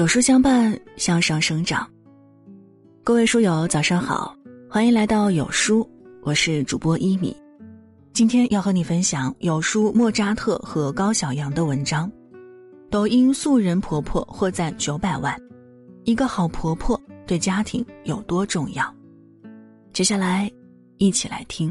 有书相伴，向上生长。各位书友，早上好，欢迎来到有书，我是主播一米。今天要和你分享有书莫扎特和高晓阳的文章。抖音素人婆婆获赞九百万，一个好婆婆对家庭有多重要？接下来，一起来听。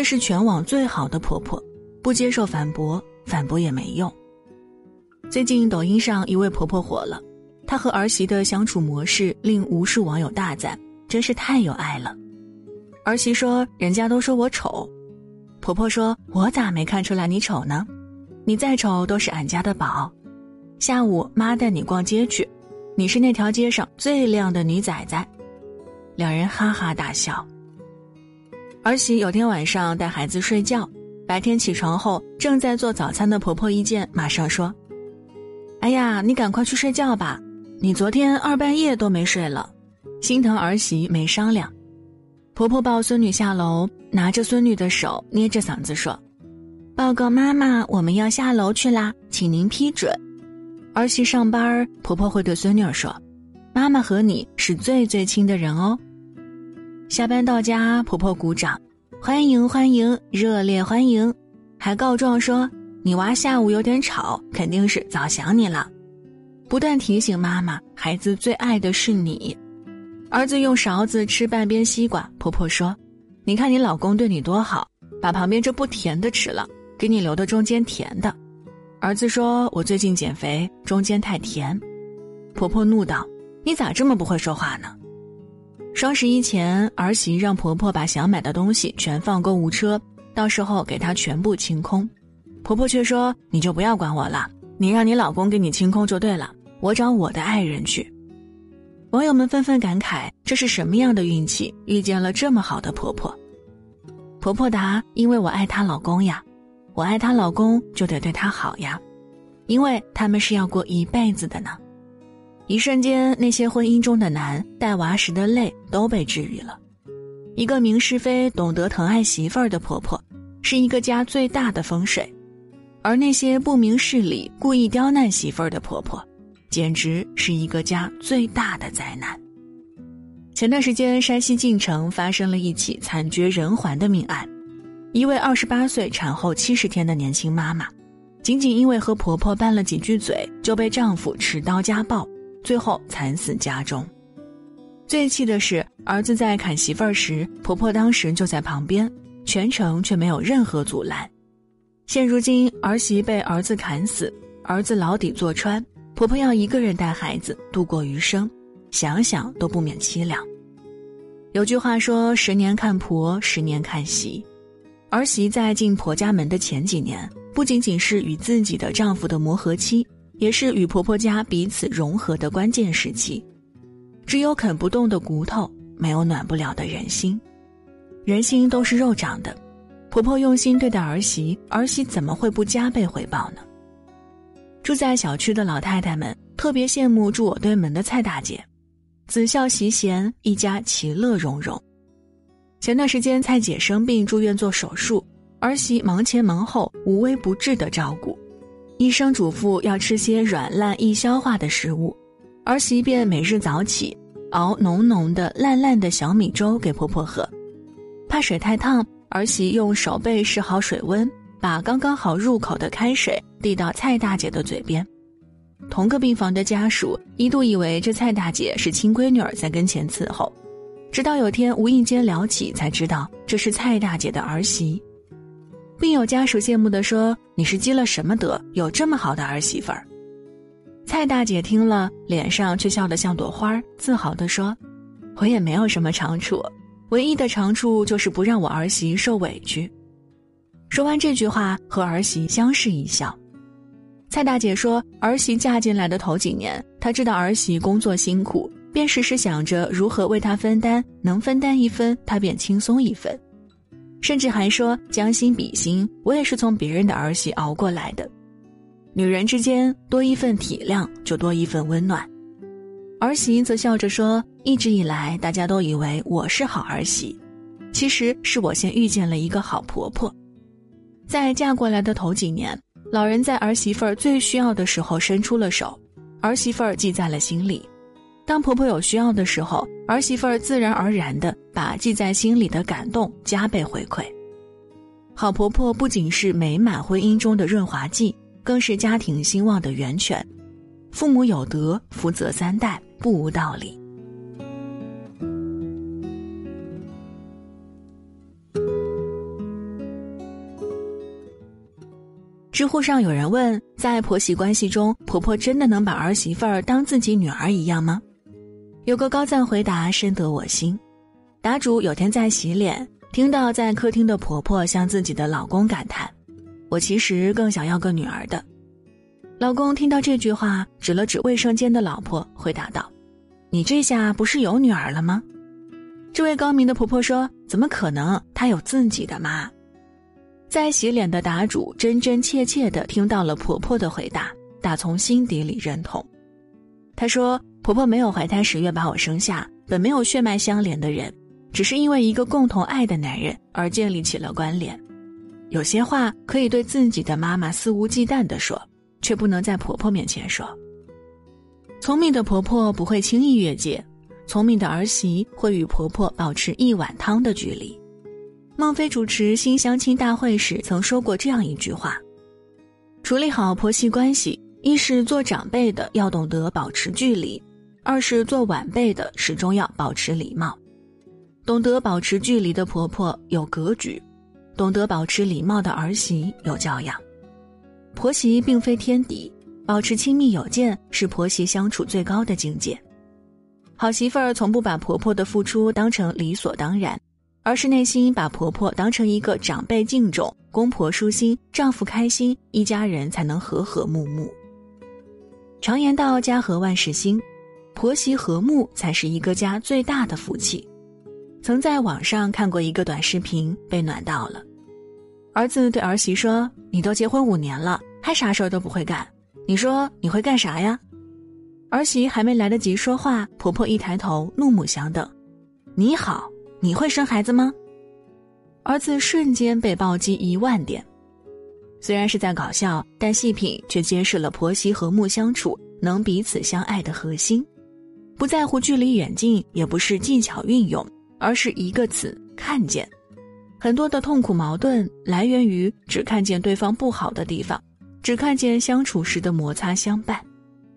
这是全网最好的婆婆，不接受反驳，反驳也没用。最近抖音上一位婆婆火了，她和儿媳的相处模式令无数网友大赞，真是太有爱了。儿媳说：“人家都说我丑。”婆婆说：“我咋没看出来你丑呢？你再丑都是俺家的宝。下午妈带你逛街去，你是那条街上最靓的女崽崽。”两人哈哈大笑。儿媳有天晚上带孩子睡觉，白天起床后正在做早餐的婆婆一见，马上说：“哎呀，你赶快去睡觉吧，你昨天二半夜都没睡了。”心疼儿媳没商量，婆婆抱孙女下楼，拿着孙女的手，捏着嗓子说：“报告妈妈，我们要下楼去啦，请您批准。”儿媳上班，婆婆会对孙女儿说：“妈妈和你是最最亲的人哦。”下班到家，婆婆鼓掌，欢迎欢迎，热烈欢迎，还告状说你娃下午有点吵，肯定是早想你了，不断提醒妈妈，孩子最爱的是你。儿子用勺子吃半边西瓜，婆婆说，你看你老公对你多好，把旁边这不甜的吃了，给你留的中间甜的。儿子说，我最近减肥，中间太甜。婆婆怒道，你咋这么不会说话呢？双十一前，儿媳让婆婆把想买的东西全放购物车，到时候给她全部清空。婆婆却说：“你就不要管我了，你让你老公给你清空就对了，我找我的爱人去。”网友们纷纷感慨：“这是什么样的运气，遇见了这么好的婆婆？”婆婆答：“因为我爱她老公呀，我爱她老公就得对她好呀，因为他们是要过一辈子的呢。”一瞬间，那些婚姻中的难、带娃时的累都被治愈了。一个明是非、懂得疼爱媳妇儿的婆婆，是一个家最大的风水；而那些不明事理、故意刁难媳妇儿的婆婆，简直是一个家最大的灾难。前段时间，山西晋城发生了一起惨绝人寰的命案：一位二十八岁、产后七十天的年轻妈妈，仅仅因为和婆婆拌了几句嘴，就被丈夫持刀家暴。最后惨死家中，最气的是儿子在砍媳妇儿时，婆婆当时就在旁边，全程却没有任何阻拦。现如今儿媳被儿子砍死，儿子牢底坐穿，婆婆要一个人带孩子度过余生，想想都不免凄凉。有句话说：“十年看婆，十年看媳。”儿媳在进婆家门的前几年，不仅仅是与自己的丈夫的磨合期。也是与婆婆家彼此融合的关键时期，只有啃不动的骨头，没有暖不了的人心。人心都是肉长的，婆婆用心对待儿媳，儿媳怎么会不加倍回报呢？住在小区的老太太们特别羡慕住我对门的蔡大姐，子孝媳贤，一家其乐融融。前段时间蔡姐生病住院做手术，儿媳忙前忙后，无微不至的照顾。医生嘱咐要吃些软烂易消化的食物，儿媳便每日早起熬浓浓的烂烂的小米粥给婆婆喝。怕水太烫，儿媳用手背试好水温，把刚刚好入口的开水递到蔡大姐的嘴边。同个病房的家属一度以为这蔡大姐是亲闺女儿在跟前伺候，直到有天无意间聊起，才知道这是蔡大姐的儿媳。并有家属羡慕地说：“你是积了什么德，有这么好的儿媳妇儿？”蔡大姐听了，脸上却笑得像朵花，自豪地说：“我也没有什么长处，唯一的长处就是不让我儿媳受委屈。”说完这句话，和儿媳相视一笑。蔡大姐说：“儿媳嫁进来的头几年，她知道儿媳工作辛苦，便时时想着如何为她分担，能分担一分，她便轻松一分。”甚至还说将心比心，我也是从别人的儿媳熬过来的。女人之间多一份体谅，就多一份温暖。儿媳则笑着说：“一直以来，大家都以为我是好儿媳，其实是我先遇见了一个好婆婆。在嫁过来的头几年，老人在儿媳妇儿最需要的时候伸出了手，儿媳妇儿记在了心里。当婆婆有需要的时候，儿媳妇儿自然而然的把记在心里的感动加倍回馈。好婆婆不仅是美满婚姻中的润滑剂，更是家庭兴旺的源泉。父母有德，福泽三代，不无道理。知乎上有人问：在婆媳关系中，婆婆真的能把儿媳妇儿当自己女儿一样吗？有个高赞回答深得我心。答主有天在洗脸，听到在客厅的婆婆向自己的老公感叹：“我其实更想要个女儿的。”老公听到这句话，指了指卫生间的老婆，回答道：“你这下不是有女儿了吗？”这位高明的婆婆说：“怎么可能？她有自己的妈。”在洗脸的答主真真切切地听到了婆婆的回答，打从心底里认同。她说。婆婆没有怀胎十月把我生下，本没有血脉相连的人，只是因为一个共同爱的男人而建立起了关联。有些话可以对自己的妈妈肆无忌惮地说，却不能在婆婆面前说。聪明的婆婆不会轻易越界，聪明的儿媳会与婆婆保持一碗汤的距离。孟非主持新相亲大会时曾说过这样一句话：处理好婆媳关系，一是做长辈的要懂得保持距离。二是做晚辈的始终要保持礼貌，懂得保持距离的婆婆有格局，懂得保持礼貌的儿媳有教养。婆媳并非天敌，保持亲密有间是婆媳相处最高的境界。好媳妇儿从不把婆婆的付出当成理所当然，而是内心把婆婆当成一个长辈敬重、公婆舒心、丈夫开心，一家人才能和和睦睦。常言道：家和万事兴。婆媳和睦才是一个家最大的福气。曾在网上看过一个短视频，被暖到了。儿子对儿媳说：“你都结婚五年了，还啥事儿都不会干，你说你会干啥呀？”儿媳还没来得及说话，婆婆一抬头，怒目相瞪：“你好，你会生孩子吗？”儿子瞬间被暴击一万点。虽然是在搞笑，但细品却揭示了婆媳和睦相处能彼此相爱的核心。不在乎距离远近，也不是技巧运用，而是一个词——看见。很多的痛苦矛盾来源于只看见对方不好的地方，只看见相处时的摩擦相伴。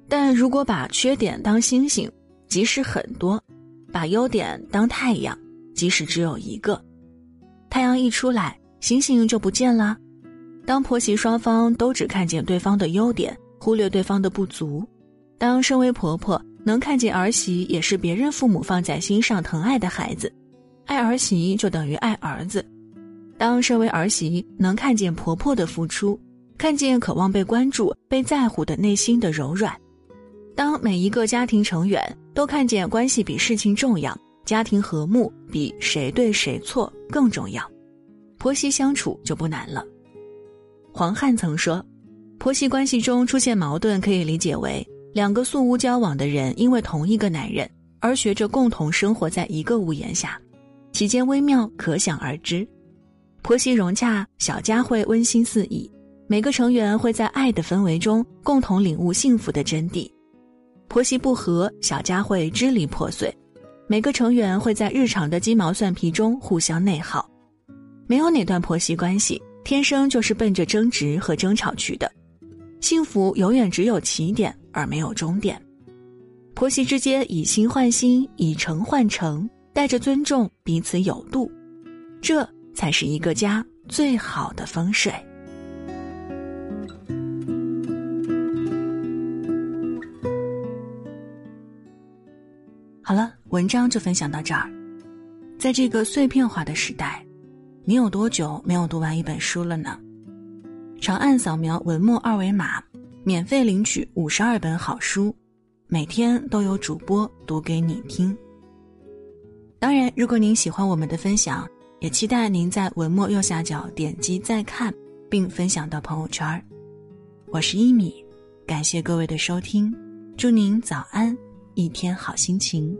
但如果把缺点当星星，即使很多；把优点当太阳，即使只有一个。太阳一出来，星星就不见了。当婆媳双方都只看见对方的优点，忽略对方的不足；当身为婆婆，能看见儿媳也是别人父母放在心上疼爱的孩子，爱儿媳就等于爱儿子。当身为儿媳能看见婆婆的付出，看见渴望被关注、被在乎的内心的柔软，当每一个家庭成员都看见关系比事情重要，家庭和睦比谁对谁错更重要，婆媳相处就不难了。黄汉曾说，婆媳关系中出现矛盾可以理解为。两个素无交往的人，因为同一个男人而学着共同生活在一个屋檐下，其间微妙可想而知。婆媳融洽，小家会温馨四溢，每个成员会在爱的氛围中共同领悟幸福的真谛。婆媳不和，小家会支离破碎，每个成员会在日常的鸡毛蒜皮中互相内耗。没有哪段婆媳关系天生就是奔着争执和争吵去的。幸福永远只有起点而没有终点，婆媳之间以心换心，以诚换诚，带着尊重，彼此有度，这才是一个家最好的风水。好了，文章就分享到这儿。在这个碎片化的时代，你有多久没有读完一本书了呢？长按扫描文末二维码，免费领取五十二本好书，每天都有主播读给你听。当然，如果您喜欢我们的分享，也期待您在文末右下角点击再看，并分享到朋友圈。我是一米，感谢各位的收听，祝您早安，一天好心情。